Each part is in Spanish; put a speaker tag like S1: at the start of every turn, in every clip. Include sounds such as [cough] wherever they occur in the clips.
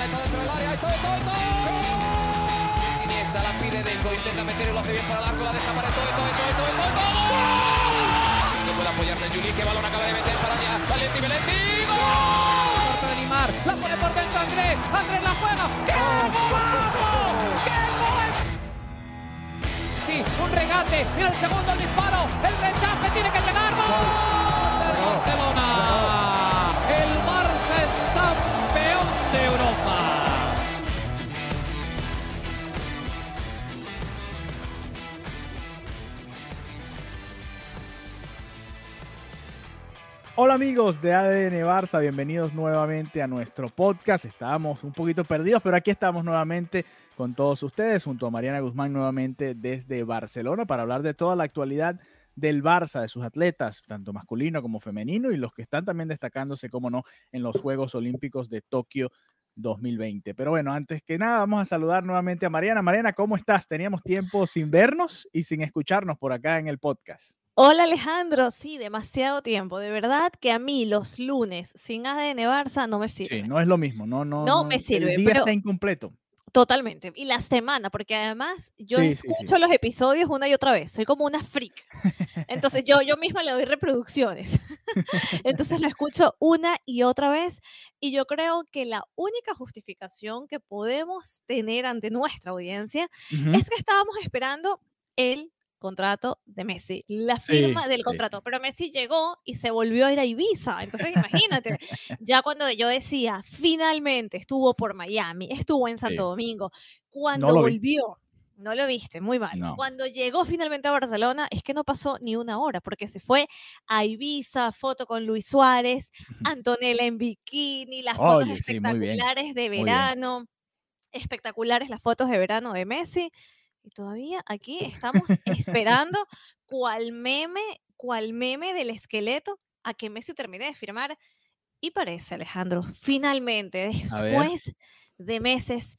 S1: pelota todo dentro del área. Siniesta la pide Deco, intenta meter y lo hace bien para Larso, la deja para todo, todo, todo, todo, todo, todo. No puede apoyarse Juli, que balón acaba de meter para allá. Valenti, Valenti, ¡gol!
S2: de Neymar, la pone por dentro Andrés, Andrés la juega. ¡Qué golazo! ¡Qué gol! Sí, un regate, y el segundo el disparo, el rechace tiene que llegar. ¡Gol! Barcelona.
S3: Hola amigos de ADN Barça, bienvenidos nuevamente a nuestro podcast. Estábamos un poquito perdidos, pero aquí estamos nuevamente con todos ustedes, junto a Mariana Guzmán nuevamente desde Barcelona para hablar de toda la actualidad del Barça, de sus atletas, tanto masculino como femenino, y los que están también destacándose, como no, en los Juegos Olímpicos de Tokio 2020. Pero bueno, antes que nada, vamos a saludar nuevamente a Mariana. Mariana, ¿cómo estás? Teníamos tiempo sin vernos y sin escucharnos por acá en el podcast.
S4: Hola Alejandro, sí, demasiado tiempo. De verdad que a mí los lunes sin ADN Barça no me sirve.
S3: Sí, no es lo mismo, no, no,
S4: No me sirve,
S3: El día
S4: pero-
S3: está incompleto.
S4: Totalmente. Y la semana, porque además yo
S3: Sí, sí, sí.
S4: escucho los episodios una y otra vez. Soy como una freak. Entonces yo, yo misma le doy reproducciones. [laughs] Entonces lo escucho una y otra vez. Y yo creo que la única justificación que podemos tener ante nuestra audiencia
S3: Ujú.
S4: es que estábamos esperando el contrato de Messi, la
S3: Sí,
S4: firma del
S3: sí,
S4: contrato,
S3: sí.
S4: pero Messi llegó y se volvió a ir a Ibiza, entonces imagínate, ya cuando yo decía, finalmente estuvo por Miami, estuvo en Santo
S3: Sí.
S4: Domingo, cuando
S3: vi.
S4: volvió, no lo viste, muy mal,
S3: No.
S4: cuando llegó finalmente a Barcelona, es que no pasó ni una hora, porque se fue a Ibiza, foto con Luis Suárez, Antonella en bikini, las fotos
S3: Oye, bien,
S4: espectaculares de verano, espectaculares las fotos de verano de Messi. Y todavía aquí estamos [laughs] esperando cual meme, cual meme del esqueleto a que Messi termine de firmar. Y parece, Alejandro, finalmente, después de meses,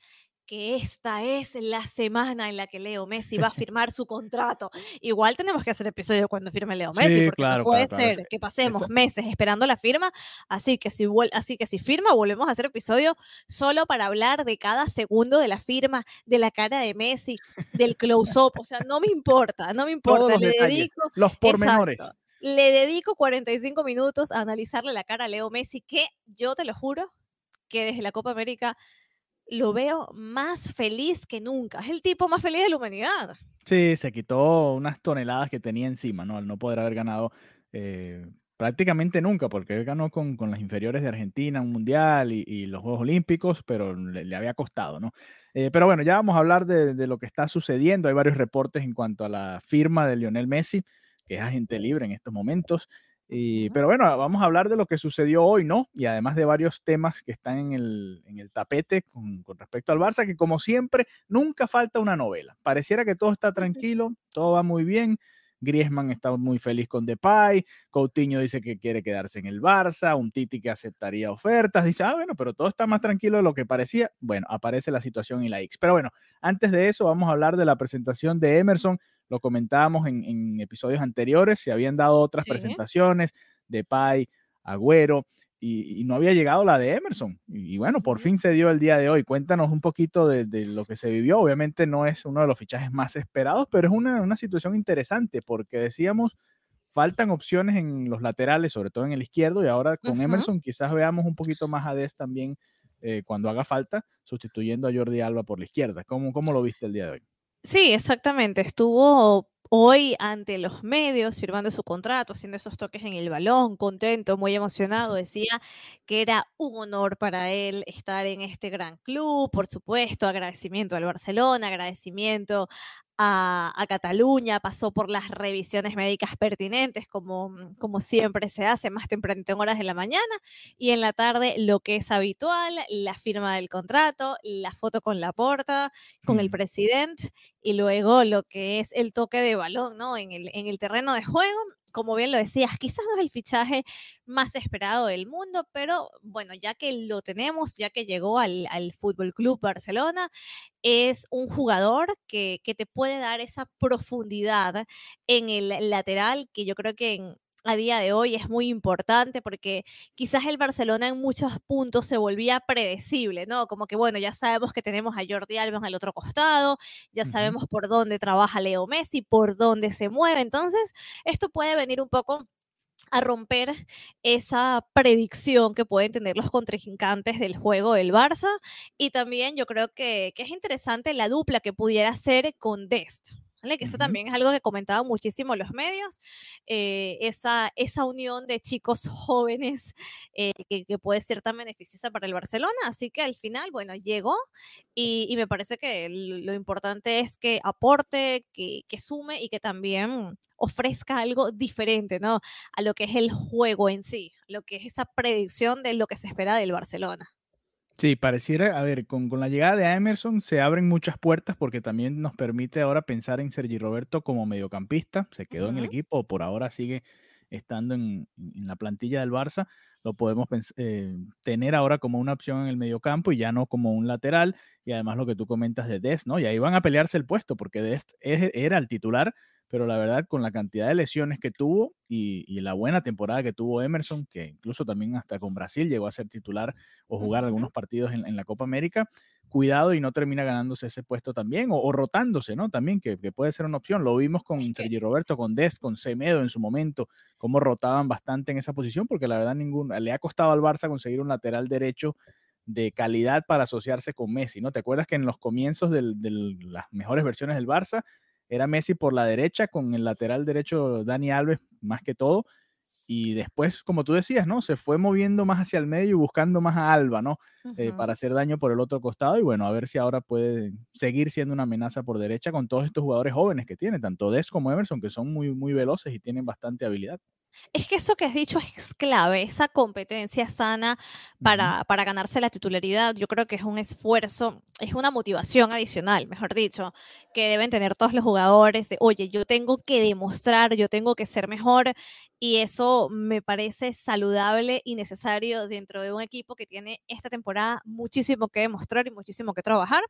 S4: que esta es la semana en la que Leo Messi va a firmar su contrato. Igual tenemos que hacer episodio cuando firme Leo Messi,
S3: Sí,
S4: porque
S3: claro,
S4: no puede
S3: claro, claro,
S4: ser
S3: ese-
S4: que pasemos
S3: esa-
S4: meses esperando la firma. Así que, si así que si firma, volvemos a hacer episodio solo para hablar de cada segundo de la firma, de la cara de Messi, del close-up. O sea, no me importa, no me
S3: Todos
S4: importa.
S3: los
S4: Le
S3: detalles,
S4: dedico,
S3: los pormenores.
S4: exacto, le dedico 45 minutos a analizarle la cara a Leo Messi, que yo te lo juro que desde la Copa América lo veo más feliz que nunca. Es el tipo más feliz de la humanidad.
S3: Sí, se quitó unas toneladas que tenía encima, ¿no? Al no poder haber ganado eh, prácticamente nunca, porque él ganó con, con las inferiores de Argentina un mundial y, y los Juegos Olímpicos, pero le, le había costado, ¿no? Eh, pero bueno, ya vamos a hablar de, de lo que está sucediendo. Hay varios reportes en cuanto a la firma de Lionel Messi, que es agente libre en estos momentos. Y, pero bueno, vamos a hablar de lo que sucedió hoy, ¿no? Y además de varios temas que están en el, en el tapete con, con respecto al Barça, que como siempre, nunca falta una novela. Pareciera que todo está tranquilo, todo va muy bien. Griezmann está muy feliz con Depay, Coutinho dice que quiere quedarse en el Barça, un Titi que aceptaría ofertas, dice, ah, bueno, pero todo está más tranquilo de lo que parecía. Bueno, aparece la situación y la X. Pero bueno, antes de eso vamos a hablar de la presentación de Emerson, lo comentábamos en, en episodios anteriores, se habían dado otras
S4: Sí.
S3: presentaciones, Depay, Agüero, y, y no había llegado la de Emerson. Y, y bueno, por fin se dio el día de hoy. Cuéntanos un poquito de, de lo que se vivió. Obviamente no es uno de los fichajes más esperados, pero es una, una situación interesante porque decíamos, faltan opciones en los laterales, sobre todo en el izquierdo, y ahora con. Emerson quizás veamos un poquito más a Des también eh, cuando haga falta, sustituyendo a Jordi Alba por la izquierda. ¿Cómo, ¿Cómo lo viste el día de hoy?
S4: Sí, exactamente. Estuvo hoy ante los medios firmando su contrato, haciendo esos toques en el balón, contento, muy emocionado. Decía que era un honor para él estar en este gran club, por supuesto, agradecimiento al Barcelona, agradecimiento a, a Cataluña, pasó por las revisiones médicas pertinentes, como, como siempre se hace, más temprano en horas de la mañana, y en la tarde lo que es habitual, la firma del contrato, la foto con la porta, con el
S3: Mm.
S4: presidente y luego lo que es el toque de balón, ¿no? En el, en el terreno de juego. Como bien lo decías, quizás no es el fichaje más esperado del mundo, pero bueno, ya que lo tenemos, ya que llegó al, al Fútbol Club Barcelona, es un jugador que, que te puede dar esa profundidad en el lateral que yo creo que en, a día de hoy es muy importante porque quizás el Barcelona en muchos puntos se volvía predecible, ¿no? Como que, bueno, ya sabemos que tenemos a Jordi Alba al otro costado, ya sabemos por dónde trabaja Leo Messi, por dónde se mueve. Entonces, esto puede venir un poco a romper esa predicción que pueden tener los contrincantes del juego del Barça. Y también yo creo que, que es interesante la dupla que pudiera ser con Dest. Que eso también es algo que comentaban muchísimo los medios, eh, esa, esa unión de chicos jóvenes eh, que, puede ser tan beneficiosa para el Barcelona. Así que al final, bueno, llegó y, me parece que lo importante es que aporte, que, que, sume y que también ofrezca algo diferente, ¿no? A lo que es el juego en sí, lo que es esa predicción de lo que se espera del Barcelona.
S3: Sí, pareciera, a ver, con, la llegada de Emerson se abren muchas puertas porque también nos permite ahora pensar en Sergi Roberto como mediocampista. Se quedó en el equipo, por ahora sigue estando en, la plantilla del Barça. Lo podemos eh, tener ahora como una opción en el mediocampo y ya no como un lateral. Y además lo que tú comentas de Dest, ¿no? Y ahí van a pelearse el puesto porque Dest era el titular pero la verdad con la cantidad de lesiones que tuvo y, la buena temporada que tuvo Emerson, que incluso también hasta con Brasil llegó a ser titular o jugar algunos partidos en, la Copa América, cuidado y no termina ganándose ese puesto también o, rotándose, ¿no? También que, puede ser una opción. Lo vimos con Sergi Roberto, con Dest, con Semedo en su momento, cómo rotaban bastante en esa posición, porque la verdad ningún, le ha costado al Barça conseguir un lateral derecho de calidad para asociarse con Messi, ¿no? ¿Te acuerdas que en los comienzos de las mejores versiones del Barça, era Messi por la derecha, con el lateral derecho Dani Alves más que todo. Y después, como tú decías, ¿no? Se fue moviendo más hacia el medio y buscando más a Alba, ¿no? Eh, para hacer daño por el otro costado. Y bueno, a ver si ahora puede seguir siendo una amenaza por derecha con todos estos jugadores jóvenes que tiene, tanto Des como Emerson, que son muy, muy veloces y tienen bastante habilidad.
S4: Es que eso que has dicho es clave, esa competencia sana para, para, ganarse la titularidad. Yo creo que es un esfuerzo, es una motivación adicional, mejor dicho, que deben tener todos los jugadores de, oye, yo tengo que demostrar, yo tengo que ser mejor y eso me parece saludable y necesario dentro de un equipo que tiene esta temporada muchísimo que demostrar y muchísimo que trabajar.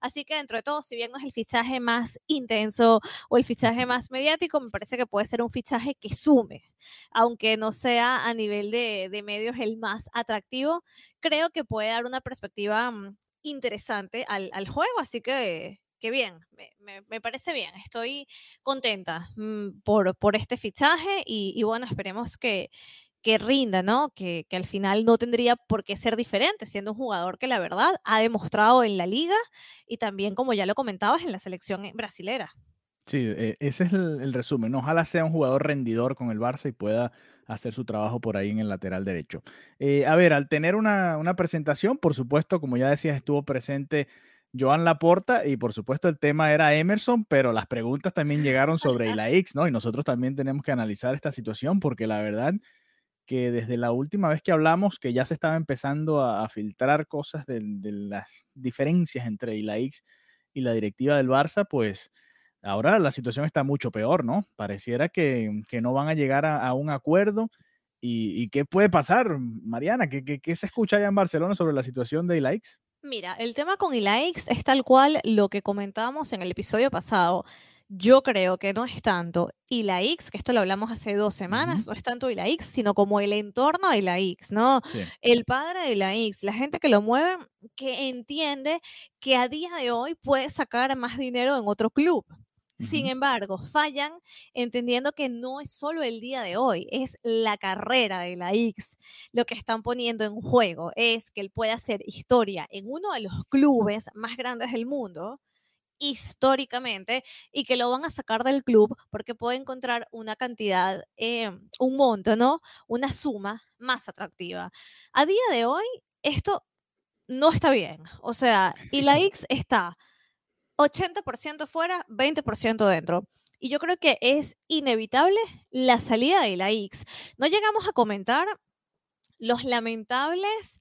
S4: Así que dentro de todo, si bien no es el fichaje más intenso o el fichaje más mediático, me parece que puede ser un fichaje que sume, aunque no sea a nivel de, medios el más atractivo, creo que puede dar una perspectiva mm, interesante al, juego, así que qué bien, me, parece bien, estoy contenta mm, por, por este fichaje y bueno, esperemos que, que rinda, ¿no? Que, al final no tendría por qué ser diferente, siendo un jugador que la verdad ha demostrado en la liga y también, como ya lo comentabas, en la selección brasilera.
S3: Sí, e, ese es el, resumen. Ojalá sea un jugador rendidor con el Barça y pueda hacer su trabajo por ahí en el lateral derecho. Eh, a ver, al tener una, una, presentación, por supuesto, como ya decías, estuvo presente Joan Laporta y por supuesto el tema era Emerson, pero las preguntas también llegaron sobre [laughs] la X, ¿no? Y nosotros también tenemos que analizar esta situación porque la verdad que desde la última vez que hablamos, que ya se estaba empezando a, filtrar cosas de, las diferencias entre la X y la directiva del Barça, pues ahora la situación está mucho peor, ¿no? Pareciera que, no van a llegar a, un acuerdo. ¿Y, qué puede pasar, Mariana? ¿Qué, ¿Qué, se escucha allá en Barcelona sobre la situación de Ilaix?
S4: Mira, el tema con Ilaix es tal cual lo que comentábamos en el episodio pasado. Yo creo que no es tanto y la X, que esto lo hablamos hace dos semanas, no es tanto y la X, sino como el entorno de la X, ¿no? El padre de la X, la gente que lo mueve, que entiende que a día de hoy puede sacar más dinero en otro club. Sin embargo, fallan entendiendo que no es solo el día de hoy, es la carrera de la X. Lo que están poniendo en juego es que él puede hacer historia en uno de los clubes más grandes del mundo, históricamente y que lo van a sacar del club porque puede encontrar una cantidad, eh, un monto, ¿no? Una suma más atractiva. A día de hoy, esto no está bien. O sea, y la X está 80% fuera, 20% dentro. Y yo creo que es inevitable la salida de la X. No llegamos a comentar los lamentables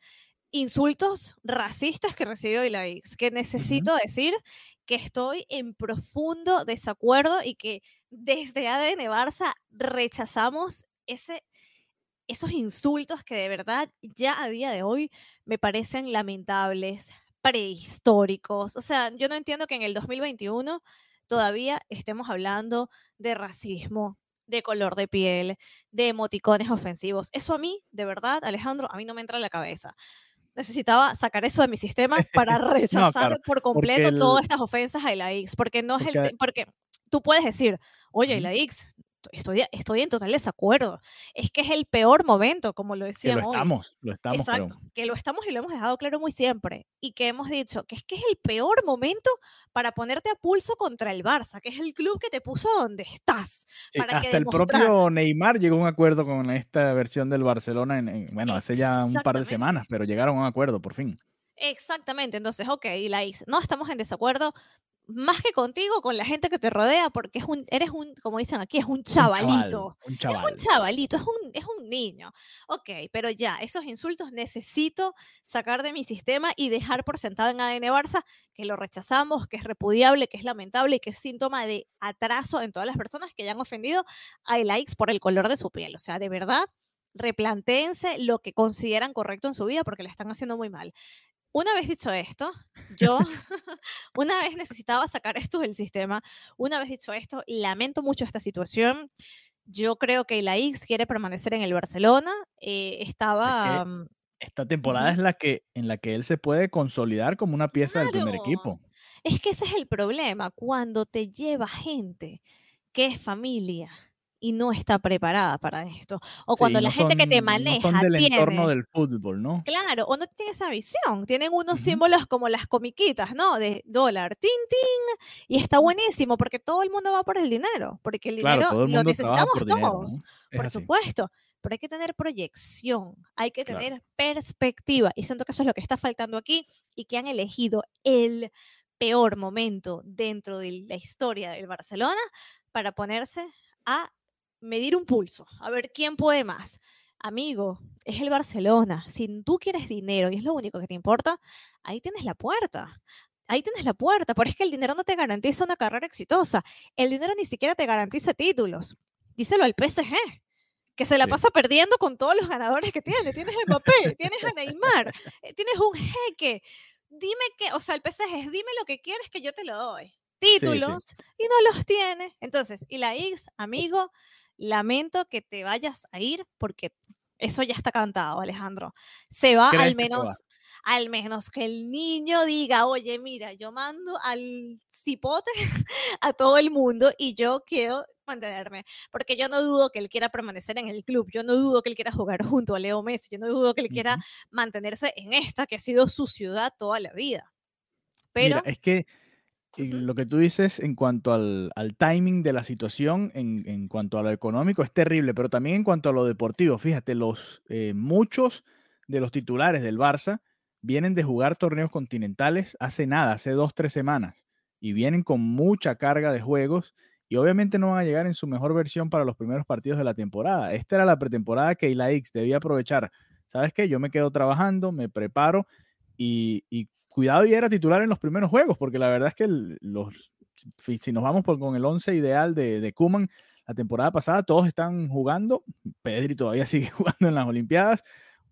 S4: insultos racistas que recibió la X, que necesito decir que estoy en profundo desacuerdo y que desde ADN Barça rechazamos ese, esos insultos que de verdad ya a día de hoy me parecen lamentables, prehistóricos. O sea, yo no entiendo que en el 2021 todavía estemos hablando de racismo de color de piel, de emoticones ofensivos. Eso a mí, de verdad, Alejandro, a mí no me entra en la cabeza. Necesitaba sacar eso de mi sistema para [laughs] rechazar por completo todas estas ofensas a la X, porque no es el porque tú puedes decir, oye, la X, estoy, estoy en total desacuerdo. Es que es el peor momento, como lo decíamos.
S3: lo estamos, lo estamos.
S4: Exacto, que lo estamos y lo hemos dejado claro muy siempre. Y que hemos dicho que es que es el peor momento para ponerte a pulso contra el Barça, que es el club que te puso donde estás. para
S3: hasta el propio Neymar llegó a un acuerdo con esta versión del Barcelona, en, bueno, hace ya un par de semanas, pero llegaron a un acuerdo por fin.
S4: Exactamente, entonces, ok, la no estamos en desacuerdo, más que contigo, con la gente que te rodea, porque es un, eres un, como dicen aquí, es un chavalito.
S3: Un, chaval,
S4: Es un chavalito, es un, es un niño. Ok, pero ya, esos insultos necesito sacar de mi sistema y dejar por sentado en ADN Barça que lo rechazamos, que es repudiable, que es lamentable y que es síntoma de atraso en todas las personas que hayan ofendido a likes por el color de su piel. O sea, de verdad, replantéense lo que consideran correcto en su vida porque le están haciendo muy mal. Una vez dicho esto, yo [laughs] una vez necesitaba sacar esto del sistema, una vez dicho esto, lamento mucho esta situación. Yo creo que la X quiere permanecer en el Barcelona. Eh, estaba... Mm,
S3: esta temporada es la que en la que él se puede consolidar como una pieza del primer equipo.
S4: Es que ese es el problema, cuando te lleva gente que es familia, y no está preparada para esto. O cuando la gente que te maneja.
S3: No son del entorno del fútbol, ¿no?
S4: Claro, o no tiene esa visión. Tienen unos símbolos como las comiquitas, ¿no? De dólar, tin, tin. Y está buenísimo porque todo el mundo va por el dinero. Porque el dinero lo necesitamos todos. Por supuesto. Pero hay que tener proyección, hay que tener perspectiva. Y siento que eso es lo que está faltando aquí y que han elegido el peor momento dentro de la historia del Barcelona para ponerse a medir un pulso, a ver quién puede más. Amigo, es el Barcelona. Si tú quieres dinero y es lo único que te importa, ahí tienes la puerta. Ahí tienes la puerta, pero es que el dinero no te garantiza una carrera exitosa. El dinero ni siquiera te garantiza títulos. Díselo al PSG, que se la pasa perdiendo con todos los ganadores que tiene. Tienes el Mbappé, tienes a Neymar, eh, tienes un jeque. Dime que, o sea, el PSG es dime lo que quieres que yo te lo doy. Títulos y no los tiene. Entonces, y la X, amigo, lamento que te vayas a ir porque eso ya está cantado, Alejandro. Se va al menos, al menos que el niño diga, oye, mira, yo mando al cipote [laughs] a todo el mundo y yo quiero mantenerme, porque yo no dudo que él quiera permanecer en el club, yo no dudo que él quiera jugar junto a Leo Messi, yo no dudo que él quiera mantenerse en esta que ha sido su ciudad toda la vida. Pero
S3: es que lo que tú dices en cuanto al, timing de la situación, en, cuanto a lo económico, es terrible, pero también en cuanto a lo deportivo. Fíjate, los, eh, muchos de los titulares del Barça vienen de jugar torneos continentales hace nada, hace dos, tres semanas, y vienen con mucha carga de juegos y obviamente no van a llegar en su mejor versión para los primeros partidos de la temporada. Esta era la pretemporada que la X debía aprovechar. ¿Sabes qué? Yo me quedo trabajando, me preparo y, y cuidado y era titular en los primeros juegos, porque la verdad es que los, si nos vamos por, con el 11 ideal de, de Kuman, la temporada pasada todos están jugando, Pedri todavía [laughs] sigue jugando en las Olimpiadas,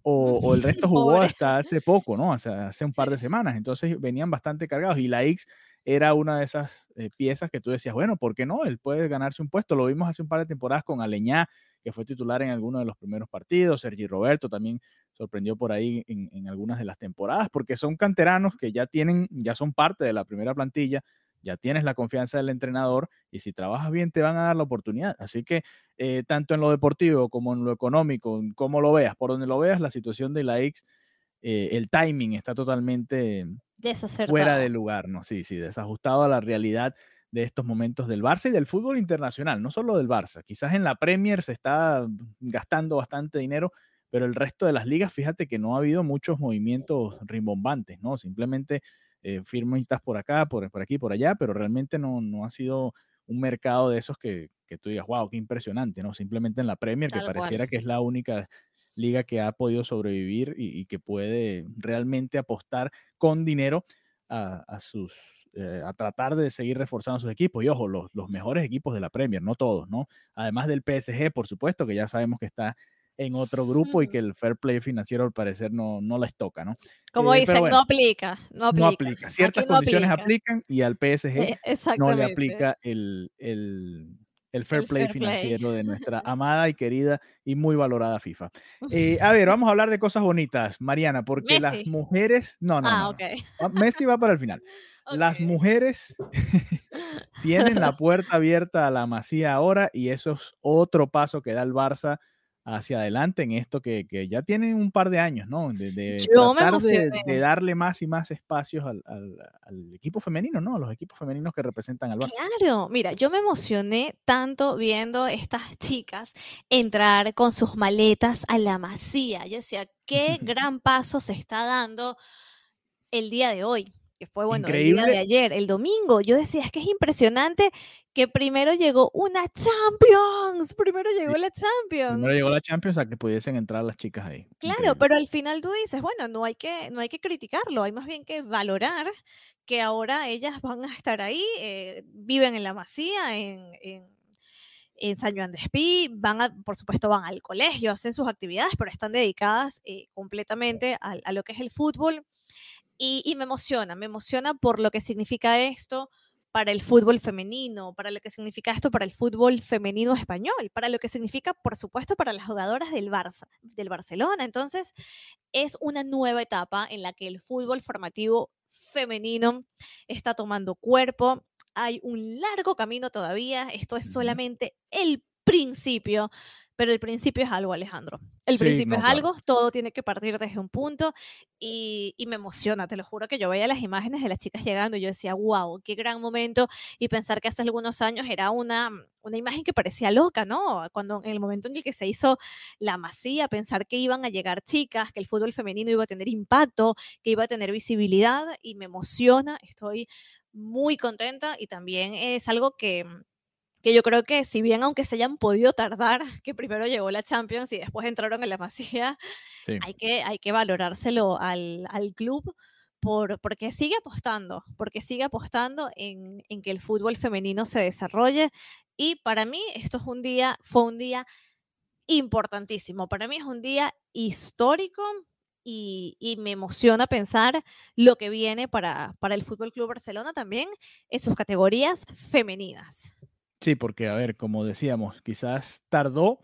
S3: o, el resto [laughs] jugó hasta hace poco, ¿no? O sea, hace un par de semanas, entonces venían bastante cargados y la X era una de esas eh, piezas que tú decías, bueno, ¿por qué no? Él puede ganarse un puesto, lo vimos hace un par de temporadas con Aleñá, que fue titular en alguno de los primeros partidos, Sergi Roberto también sorprendió por ahí en, algunas de las temporadas, porque son canteranos que ya tienen, ya son parte de la primera plantilla, ya tienes la confianza del entrenador y si trabajas bien te van a dar la oportunidad. Así que eh, tanto en lo deportivo como en lo económico, como lo veas, por donde lo veas, la situación de la X, eh, el timing está totalmente fuera de lugar, ¿no? Sí, sí, desajustado a la realidad de estos momentos del Barça y del fútbol internacional, no solo del Barça. Quizás en la Premier se está gastando bastante dinero, pero el resto de las ligas, fíjate que no ha habido muchos movimientos rimbombantes, ¿no? Simplemente eh, firmitas por acá, por, por, aquí, por allá, pero realmente no, no ha sido un mercado de esos que, que, tú digas, wow, qué impresionante, ¿no? Simplemente en la Premier, que pareciera que es la única liga que ha podido sobrevivir y, que puede realmente apostar con dinero a, a sus eh, a tratar de seguir reforzando sus equipos. Y ojo, los, los, mejores equipos de la Premier, no todos, ¿no? Además del PSG, por supuesto, que ya sabemos que está en otro grupo y que el fair play financiero al parecer no, no les toca, ¿no?
S4: Como eh, dicen, no, aplica, no aplica,
S3: no aplica. Ciertas condiciones aplican y al PSG [laughs] no le aplica el, el, el fair play financiero de nuestra [laughs] amada y querida y muy valorada FIFA. Eh, a ver, [laughs] vamos a hablar de cosas bonitas, Mariana, porque las mujeres. No, no. Ah, no, Messi va para el final. Las mujeres tienen la puerta abierta a la masía ahora y eso es otro paso que da el Barça hacia adelante en esto que, ya tienen un par de años, ¿no? De, tratar de, darle más y más espacios al, equipo femenino, ¿no? A los equipos femeninos que representan al Barça.
S4: Claro, mira, yo me emocioné tanto viendo estas chicas entrar con sus maletas a la masía. Yo decía, qué [laughs] gran paso se está dando el día de hoy que fue bueno el día de ayer, el domingo. Yo decía, es que es impresionante que primero llegó una Champions, primero llegó la Champions.
S3: Primero llegó la Champions a que pudiesen entrar las chicas ahí.
S4: Claro, pero al final tú dices, bueno, no hay que, no hay que criticarlo, hay más bien que valorar que ahora ellas van a estar ahí, eh, viven en la Masía, en, en San Juan de Espí, van a, por supuesto van al colegio, hacen sus actividades, pero están dedicadas eh, completamente a, a, lo que es el fútbol. Y, me emociona, me emociona por lo que significa esto para el fútbol femenino, para lo que significa esto para el fútbol femenino español, para lo que significa, por supuesto, para las jugadoras del Barça, del Barcelona. Entonces, es una nueva etapa en la que el fútbol formativo femenino está tomando cuerpo. Hay un largo camino todavía. Esto es solamente el principio pero el principio es algo, Alejandro. El principio es algo, todo tiene que partir desde un punto y, me emociona, te lo juro que yo veía las imágenes de las chicas llegando y yo decía, wow, qué gran momento y pensar que hace algunos años era una, una imagen que parecía loca, ¿no? Cuando en el momento en el que se hizo la masía, pensar que iban a llegar chicas, que el fútbol femenino iba a tener impacto, que iba a tener visibilidad y me emociona, estoy muy contenta y también es algo que que yo creo que si bien aunque se hayan podido tardar, que primero llegó la Champions y después entraron en la Masía, hay, que, hay que valorárselo al, al club por, porque sigue apostando, porque sigue apostando en, en, que el fútbol femenino se desarrolle. Y para mí esto es un día, fue un día importantísimo, para mí es un día histórico y, y, me emociona pensar lo que viene para, para el Fútbol Club Barcelona también en sus categorías femeninas.
S3: Sí, porque, a ver, como decíamos, quizás tardó,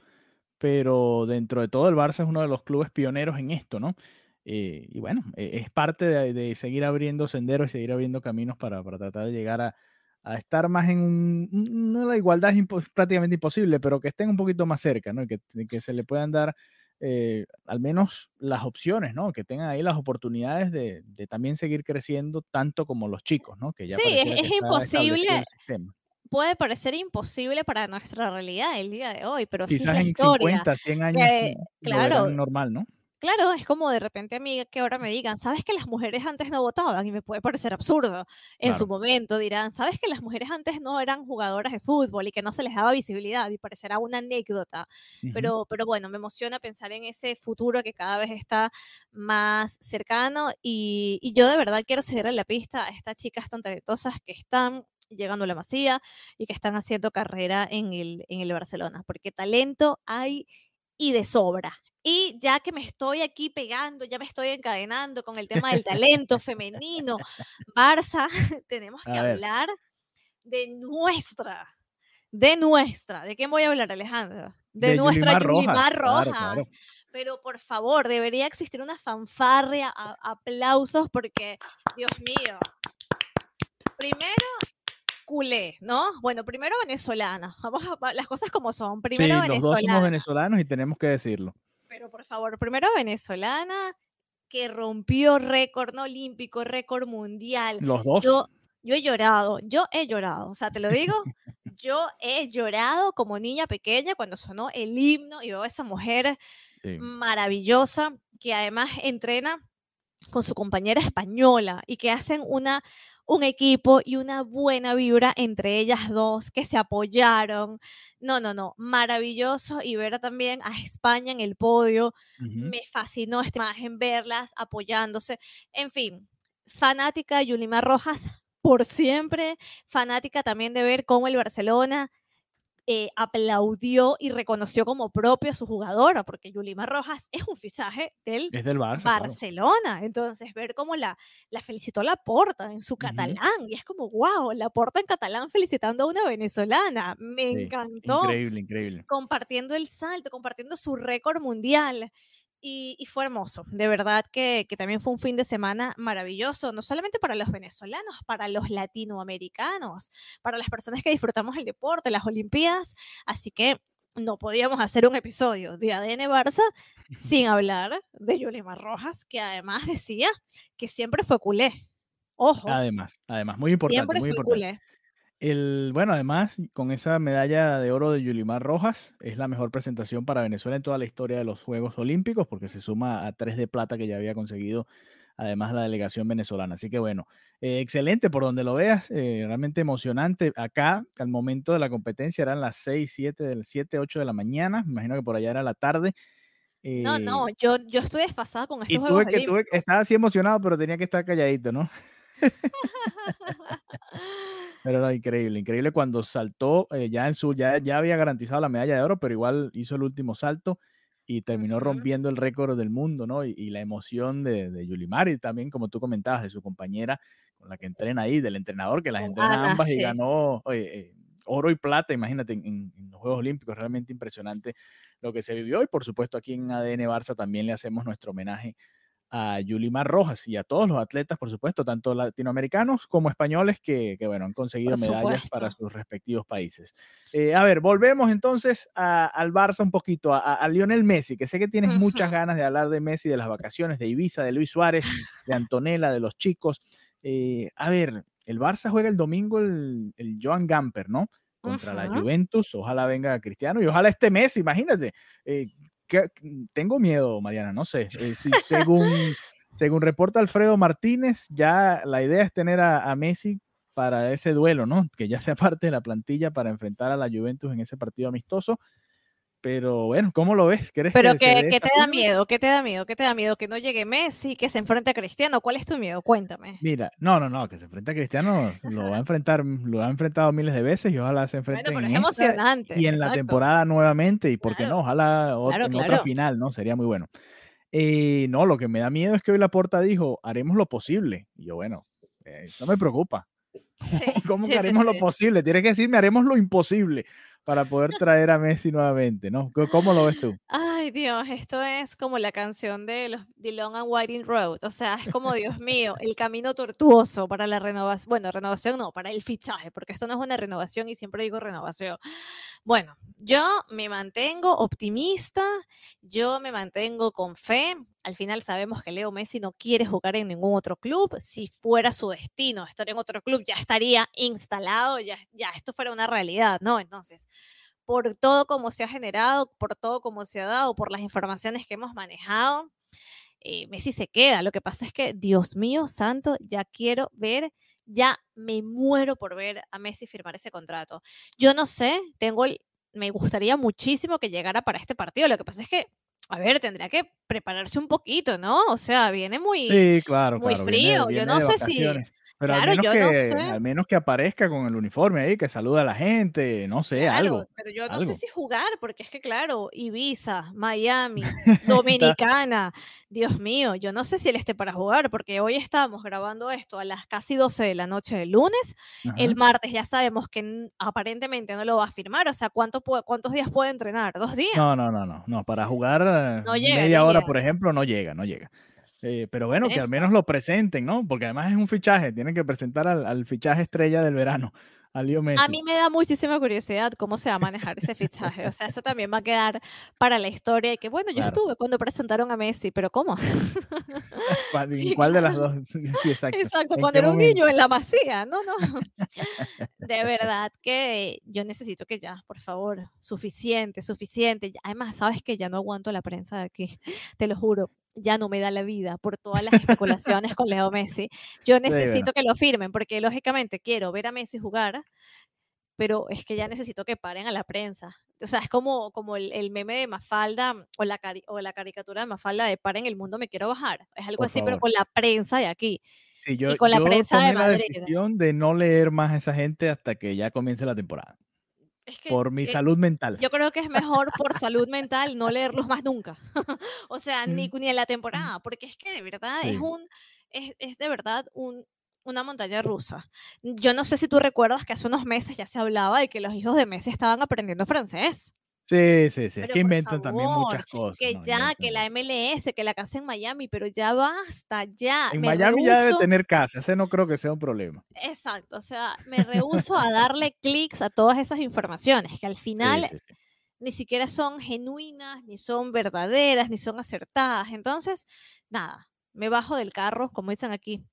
S3: pero dentro de todo el Barça es uno de los clubes pioneros en esto, ¿no? Eh, y bueno, e, es parte de, seguir abriendo senderos y seguir abriendo caminos para, tratar de llegar a, estar más en una igualdad es prácticamente imposible, pero que estén un poquito más cerca, ¿no? Y que, que se le puedan dar eh, al menos las opciones, ¿no? Que tengan ahí las oportunidades de, también seguir creciendo tanto como los chicos, ¿no? Que
S4: ya sí, es, es imposible puede parecer imposible para nuestra realidad el día de hoy, pero
S3: Quizás
S4: en
S3: 50, 100 años claro, normal, ¿no?
S4: Claro, es como de repente a mí que ahora me digan, ¿sabes que las mujeres antes no votaban? Y me puede parecer absurdo. En su momento dirán, ¿sabes que las mujeres antes no eran jugadoras de fútbol y que no se les daba visibilidad? Y parecerá una anécdota. pero, pero bueno, me emociona pensar en ese futuro que cada vez está más cercano y, y yo de verdad quiero seguir en la pista a estas chicas tan talentosas que están llegando a la Masía y que están haciendo carrera en el, en el Barcelona, porque talento hay y de sobra. Y ya que me estoy aquí pegando, ya me estoy encadenando con el tema del talento femenino, Barça, [laughs] tenemos que hablar de nuestra, de nuestra. ¿De qué voy a hablar, Alejandro? De, nuestra Yulimar Rojas. Pero por favor, debería existir una fanfarria, aplausos, porque, Dios mío, primero culé, ¿no? Bueno, primero venezolana. [laughs] Vamos a las cosas como son. Primero
S3: sí, Los dos somos venezolanos y tenemos que decirlo.
S4: Pero por favor, primero venezolana que rompió récord no olímpico, récord mundial.
S3: Los dos.
S4: Yo, yo he llorado, yo he llorado, o sea, te lo digo, [laughs] yo he llorado como niña pequeña cuando sonó el himno y veo a esa mujer maravillosa que además entrena con su compañera española y que hacen una un equipo y una buena vibra entre ellas dos, que se apoyaron. No, no, no, maravilloso y ver también a España en el podio. Me fascinó esta imagen, verlas apoyándose. En fin, fanática de Yulima Rojas por siempre, fanática también de ver cómo el Barcelona eh, aplaudió y reconoció como propio a su jugadora, porque Yulima Rojas es un fichaje del,
S3: del Barça. claro.
S4: Barcelona. Entonces, ver cómo la, la felicitó la Porta en su catalán, y es como, wow, la Porta en catalán felicitando a una venezolana. Me
S3: Sí,
S4: encantó
S3: Increíble, increíble.
S4: compartiendo el salto, compartiendo su récord mundial. Y, y fue hermoso, de verdad que, que también fue un fin de semana maravilloso, no solamente para los venezolanos, para los latinoamericanos, para las personas que disfrutamos el deporte, las Olimpiadas. Así que no podíamos hacer un episodio de ADN Barça [laughs] sin hablar de Yulima Rojas, que además decía que siempre fue culé. Ojo,
S3: Además, además, muy importante,
S4: siempre
S3: muy
S4: fue
S3: importante.
S4: culé.
S3: El, bueno, además, con esa medalla de oro de Yulimar Rojas, es la mejor presentación para Venezuela en toda la historia de los Juegos Olímpicos, porque se suma a tres de plata que ya había conseguido, además, la delegación venezolana. Así que bueno, eh, excelente por donde lo veas, eh, realmente emocionante. Acá, al momento de la competencia, eran las 6, 7, del 7, 8 de la mañana, me imagino que por allá era la tarde.
S4: No, no,
S3: eh,
S4: yo, yo estoy desfasada con
S3: y
S4: estos
S3: tuve
S4: Juegos
S3: que, tuve,
S4: Olímpicos.
S3: estaba así emocionado, pero tenía que estar calladito, ¿no? [laughs] [laughs] [laughs] Pero no, increíble, increíble cuando saltó, eh, ya en su, ya, ya había garantizado la medalla de oro, pero igual hizo el último salto y terminó rompiendo el récord del mundo, ¿no? Y, y la emoción de, de Yulimar y también, como tú comentabas, de su compañera con la que entrena ahí, del entrenador que las entrena
S4: Ana,
S3: ambas y ganó oye, eh, oro y plata, imagínate, en- en los Juegos Olímpicos, realmente impresionante lo que se vivió y por supuesto aquí en ADN Barça también le hacemos nuestro homenaje a Yulimar Rojas y a todos los atletas, por supuesto, tanto latinoamericanos como españoles que, que, bueno, han conseguido medallas para sus respectivos países. Eh, a ver, volvemos entonces a- al Barça un poquito, a, Lionel Messi, que sé que tienes muchas ganas de hablar de Messi, de las vacaciones, de Ibiza, de Luis Suárez, de Antonella, de los chicos. Eh, a ver, el Barça juega el domingo el, el Joan Gamper, ¿no? Contra la. Juventus, ojalá venga Cristiano y ojalá esté Messi, imagínate. Eh, que- tengo miedo, Mariana, no sé. eh, si según, según reporta Alfredo Martínez, ya la idea es tener a, a Messi para ese duelo, ¿no? Que ya sea [laughs] parte de la plantilla para enfrentar a la Juventus en ese partido amistoso. Pero bueno, ¿cómo lo ves? ¿Crees
S4: Pero
S3: que se
S4: ¿qué,
S3: dé
S4: qué
S3: esta
S4: te da miedo? ¿Qué te da miedo? ¿Qué te da miedo? Que no llegue Messi, que se enfrente a Cristiano. ¿Cuál es tu miedo? Cuéntame.
S3: Mira, no, no, no, que se enfrente a Cristiano, lo va a enfrentar, lo ha enfrentado miles de veces y ojalá se
S4: Bueno,
S3: enfrenten
S4: pero
S3: en
S4: es emocionante.
S3: y en la temporada nuevamente y por qué
S4: Claro,
S3: no, ojalá
S4: claro,
S3: en otra final, ¿no? Sería muy bueno. Eh, no, lo que me da miedo es que hoy Laporta dijo, haremos lo posible. Y yo, bueno, eh, eso me preocupa. [laughs]
S4: Sí, [laughs]
S3: ¿Cómo
S4: sí,
S3: que
S4: sí,
S3: haremos lo posible? Tienes que decirme, haremos lo imposible para poder traer a Messi nuevamente, ¿no? ¿Cómo- ¿Cómo lo ves tú?
S4: Ay, Dios, esto es como la canción de los The Long and Winding Road. O sea, es como, Dios mío, el camino tortuoso para la renovación. Bueno, renovación no, para el fichaje, porque esto no es una renovación y siempre digo renovación. Bueno, yo me mantengo optimista, yo me mantengo con fe. Al final sabemos que Leo Messi no quiere jugar en ningún otro club. Si fuera su destino estar en otro club, ya estaría instalado, ya, ya esto fuera una realidad, ¿no? Entonces, por todo como se ha generado, por todo como se ha dado, por las informaciones que hemos manejado, eh, Messi se queda. Lo que pasa es que, Dios mío, santo, ya quiero ver, ya me muero por ver a Messi firmar ese contrato. Yo no sé, tengo el- me gustaría muchísimo que llegara para este partido. Lo que pasa es que, a ver, tendría que prepararse un poquito, ¿no? O sea, viene muy,
S3: Sí, claro,
S4: muy
S3: claro. Viene,
S4: frío. Yo no sé si,
S3: Pero al
S4: claro,
S3: menos
S4: yo no
S3: que,
S4: sé.
S3: al menos que aparezca con el uniforme ahí, que saluda a la gente, no sé,
S4: Claro,
S3: algo,
S4: pero yo no
S3: algo.
S4: sé si jugar, porque es que, claro, Ibiza, Miami, [laughs] Dominicana, Dios mío, yo no sé si él esté para jugar, porque hoy estamos grabando esto a las casi 12 de la noche del lunes, el martes ya sabemos que aparentemente no lo va a firmar, o sea, ¿cuánto puede- ¿cuántos días puede entrenar? ¿Dos días?
S3: No, no, no, no, no, para jugar eh,
S4: No
S3: media hora, por ejemplo, no llega, no llega. Eh, pero bueno, que al menos lo presenten, ¿no? Porque además es un fichaje, tienen que presentar al, al fichaje estrella del verano, [laughs] a Leo
S4: A
S3: Messi.
S4: mí me da muchísima curiosidad cómo se va a manejar ese fichaje. O sea, eso también va a quedar para la historia. Y que bueno, yo
S3: Claro.
S4: estuve cuando presentaron a Messi, pero ¿cómo? [laughs]
S3: ¿Cuál- ¿En [laughs]
S4: Sí,
S3: cuál de las dos? Sí, exacto.
S4: Exacto,
S3: ¿En
S4: cuando era un niño en la masía. No, no. De verdad que yo necesito que ya, por favor, suficiente, suficiente. Además, sabes que ya no aguanto la prensa de aquí, te lo juro. Ya no me da la vida por todas las especulaciones con Leo Messi. Yo [laughs]
S3: bueno.
S4: necesito que lo firmen porque lógicamente quiero ver a Messi jugar, pero es que ya necesito que paren a la prensa. O sea, es como, como el, el meme de Mafalda o la, cari- o la caricatura de Mafalda de paren el mundo, me quiero bajar. Es algo
S3: Por
S4: así, pero con la prensa de aquí
S3: Sí, yo,
S4: y con la
S3: yo
S4: prensa de
S3: tomé la
S4: Madrid.
S3: decisión de no leer más a esa gente hasta que ya comience la temporada. Por mi salud mental.
S4: Yo creo que es mejor por [laughs] salud mental no leerlos más nunca. [laughs] o sea, ni, ni en la temporada, porque es que de verdad es un, es, es de verdad un, una montaña rusa. Yo no sé si tú recuerdas que hace unos meses ya se hablaba de que los hijos de Messi estaban aprendiendo francés.
S3: Sí, sí, sí, es [laughs] que inventan también muchas cosas.
S4: Que ya, que la MLS, que la casa en Miami, pero ya basta, ya.
S3: En Miami ya debe tener casa, ese no creo que sea un problema.
S4: Exacto, o sea, me rehuso a darle clics a todas esas informaciones, que al final ni siquiera son genuinas, ni son verdaderas, ni son acertadas. Entonces, nada, me bajo del carro, como dicen aquí,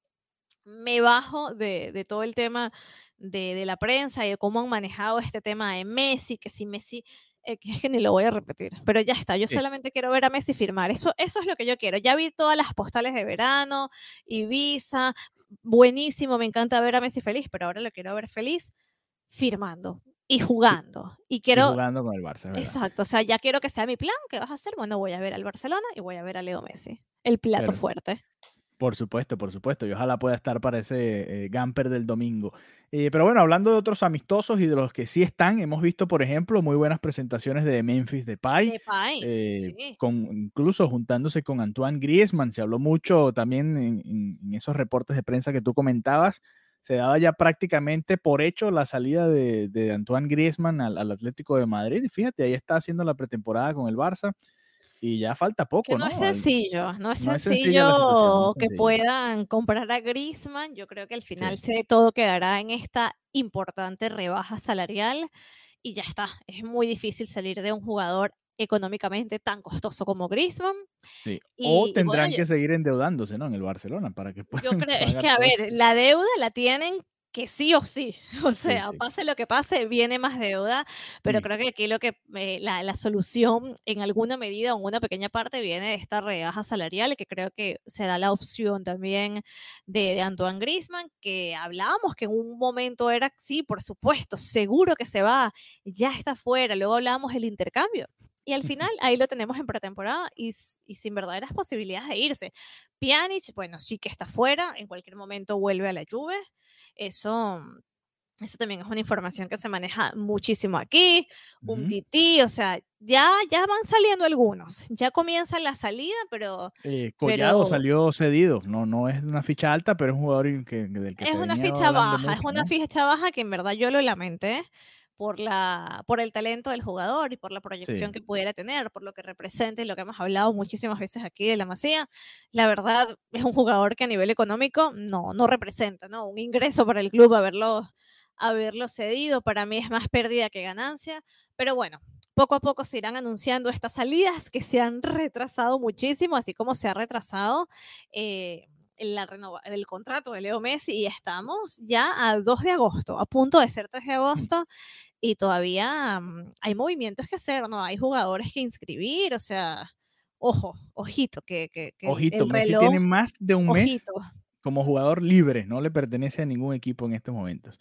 S4: me bajo de, todo el tema de, la prensa y de cómo han manejado este tema de Messi, que si Messi, es que ni lo voy a repetir, pero ya está, yo solamente quiero ver a Messi firmar, eso, eso es lo que yo quiero, ya vi todas las postales de verano, Ibiza, buenísimo, me encanta ver a Messi feliz, pero ahora lo quiero ver feliz firmando y jugando. Y quiero.
S3: jugando con el Barça.
S4: Exacto. O sea, ya quiero que sea mi plan. ¿Qué vas a hacer? Bueno, voy a ver al Barcelona y voy a ver a Leo Messi. El plato fuerte.
S3: Por supuesto, por supuesto. Y ojalá pueda estar para ese eh, Gamper del domingo. Eh, pero bueno, hablando de otros amistosos y de los que sí están, hemos visto, por ejemplo, muy buenas presentaciones de Memphis Depay.
S4: Depay,
S3: eh, sí. con, incluso juntándose con Antoine Griezmann. Se habló mucho también en, esos reportes de prensa que tú comentabas. Se daba ya prácticamente por hecho la salida de, Antoine Griezmann al, al Atlético de Madrid. Y fíjate, ahí está haciendo la pretemporada con el Barça y ya falta poco,
S4: ¿no? Es sencillo, no es sencillo que puedan comprar a Griezmann. Yo creo que al final todo quedará en esta importante rebaja salarial y ya está. Es muy difícil salir de un jugador económicamente tan costoso como Griezmann.
S3: Sí. o tendrán que seguir endeudándose, ¿no? En el Barcelona para que puedan.
S4: Yo creo, [laughs] es que a ver, la deuda la tienen que sí o sí, [laughs] o sea, pase lo que pase, viene más deuda, pero creo que aquí lo que eh, la, solución en alguna medida o en una pequeña parte viene de esta rebaja salarial, que creo que será la opción también de, Antoine Grisman, que hablábamos que en un momento era, sí, por supuesto, seguro que se va, ya está fuera, luego hablábamos del intercambio. Y al final ahí lo tenemos en pretemporada y, y, sin verdaderas posibilidades de irse. Pjanic, bueno, sí que está fuera, en cualquier momento vuelve a la Juve. Eso, eso también es una información que se maneja muchísimo aquí. Un tití, o sea, ya, ya van saliendo algunos. Ya comienza la salida, pero.
S3: Eh, Collado salió cedido. No, no es una ficha alta, pero es un jugador que,
S4: del que. Es una ficha baja, es una ficha baja que en verdad yo lo lamenté por, la, por el talento del jugador y por la proyección que pudiera tener, por lo que representa y lo que hemos hablado muchísimas veces aquí de la Masía. La verdad, es un jugador que a nivel económico no, no representa, ¿no? Un ingreso para el club haberlo, haberlo cedido, para mí es más pérdida que ganancia, pero bueno. Poco a poco se irán anunciando estas salidas que se han retrasado muchísimo, así como se ha retrasado eh, la renova el contrato de Leo Messi y estamos ya a 2 de agosto, a punto de ser 3 de agosto y todavía mm, hay movimientos que hacer, ¿no? Hay jugadores que inscribir, o sea, ojo, ojito, que, que,
S3: ojito, Messi tiene más de un mes como jugador libre, no le pertenece a ningún equipo en estos momentos.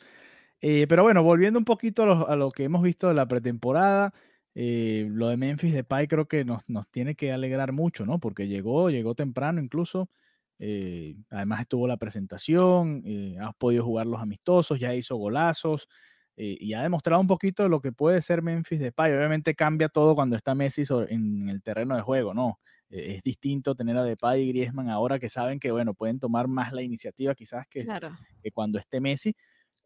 S3: Eh, pero bueno, volviendo un poquito a lo, que hemos visto de la pretemporada, eh, lo de Memphis Depay creo que nos, nos, tiene que alegrar mucho, ¿no? Porque llegó, llegó temprano incluso, eh, además estuvo la presentación, has podido jugar los amistosos, ya hizo golazos, eh, y ha demostrado un poquito de lo que puede ser Memphis Depay. Obviamente cambia todo cuando está Messi en el terreno de juego, ¿no? Eh, es distinto tener a Depay y Griezmann ahora que saben que, bueno, pueden tomar más la iniciativa quizás que, que cuando esté Messi.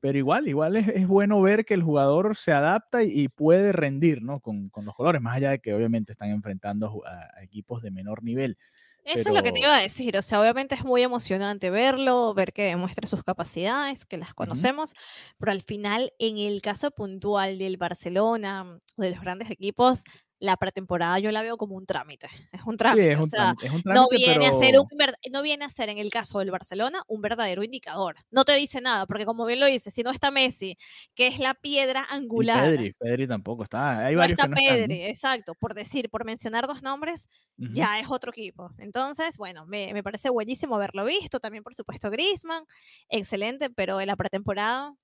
S3: Pero igual, igual es, bueno ver que el jugador se adapta y, puede rendir, ¿no? Con, con, los colores, más allá de que obviamente están enfrentando a equipos de menor nivel.
S4: Eso es lo que te iba a decir, o sea, obviamente es muy emocionante verlo, ver que demuestra sus capacidades, que las conocemos, pero al final, en el caso puntual del Barcelona, de los grandes equipos, la pretemporada yo la veo como un trámite. Es un trámite. no, viene a ser un, no viene a ser, en el caso del Barcelona, un verdadero indicador. No te dice nada, porque como bien lo dice, si no está Messi, que es la piedra angular.
S3: Pedri, Pedri tampoco está. Hay
S4: no
S3: varios
S4: está
S3: que no
S4: Pedri, exacto. Por decir, por mencionar dos nombres, ya es otro equipo. Entonces, bueno, me, me parece buenísimo haberlo visto. También, por supuesto, Grisman, excelente, pero en la pretemporada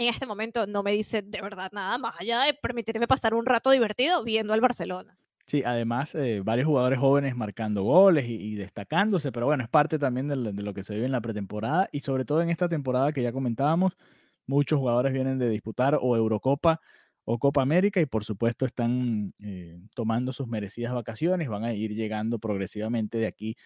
S4: en este momento no me dice de verdad nada más allá de permitirme pasar un rato divertido viendo al Barcelona.
S3: Sí, además eh, varios jugadores jóvenes marcando goles y, destacándose, pero bueno, es parte también de lo, que se vive en la pretemporada y sobre todo en esta temporada que ya comentábamos, muchos jugadores vienen de disputar o Eurocopa o Copa América y por supuesto están eh, tomando sus merecidas vacaciones, van a ir llegando progresivamente de aquí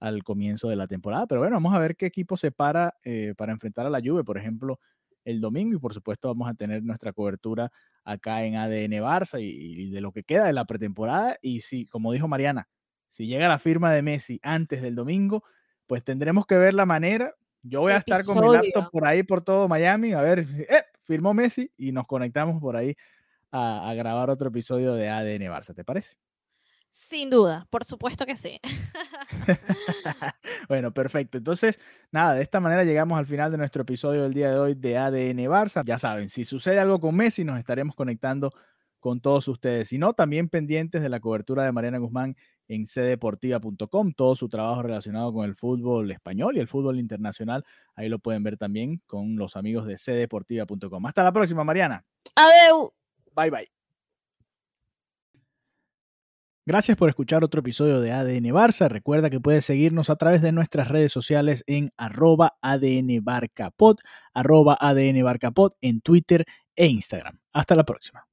S3: al comienzo de la temporada. Pero bueno, vamos a ver qué equipo se para eh, para enfrentar a la Juve, por ejemplo, el domingo y por supuesto vamos a tener nuestra cobertura acá en ADN Barça y, de lo que queda de la pretemporada. Y si, como dijo Mariana, si llega la firma de Messi antes del domingo, pues tendremos que ver la manera. Yo voy a estar con mi laptop por ahí, por todo Miami, a ver, eh, firmó Messi y nos conectamos por ahí a, a grabar otro episodio de ADN Barça, ¿te parece?
S4: Sin duda, por supuesto que sí. [laughs]
S3: bueno, perfecto. Entonces, nada, de esta manera llegamos al final de nuestro episodio del día de hoy de ADN Barça. Ya saben, si sucede algo con Messi, nos estaremos conectando con todos ustedes. Si no, también pendientes de la cobertura de Mariana Guzmán en cdeportiva.com, todo su trabajo relacionado con el fútbol español y el fútbol internacional. Ahí lo pueden ver también con los amigos de cdeportiva.com. Hasta la próxima, Mariana.
S4: Adeu.
S3: Bye bye. Gracias por escuchar otro episodio de ADN Barça. Recuerda que puedes seguirnos a través de nuestras redes sociales en arroba ADN arroba ADN en Twitter e Instagram. Hasta la próxima.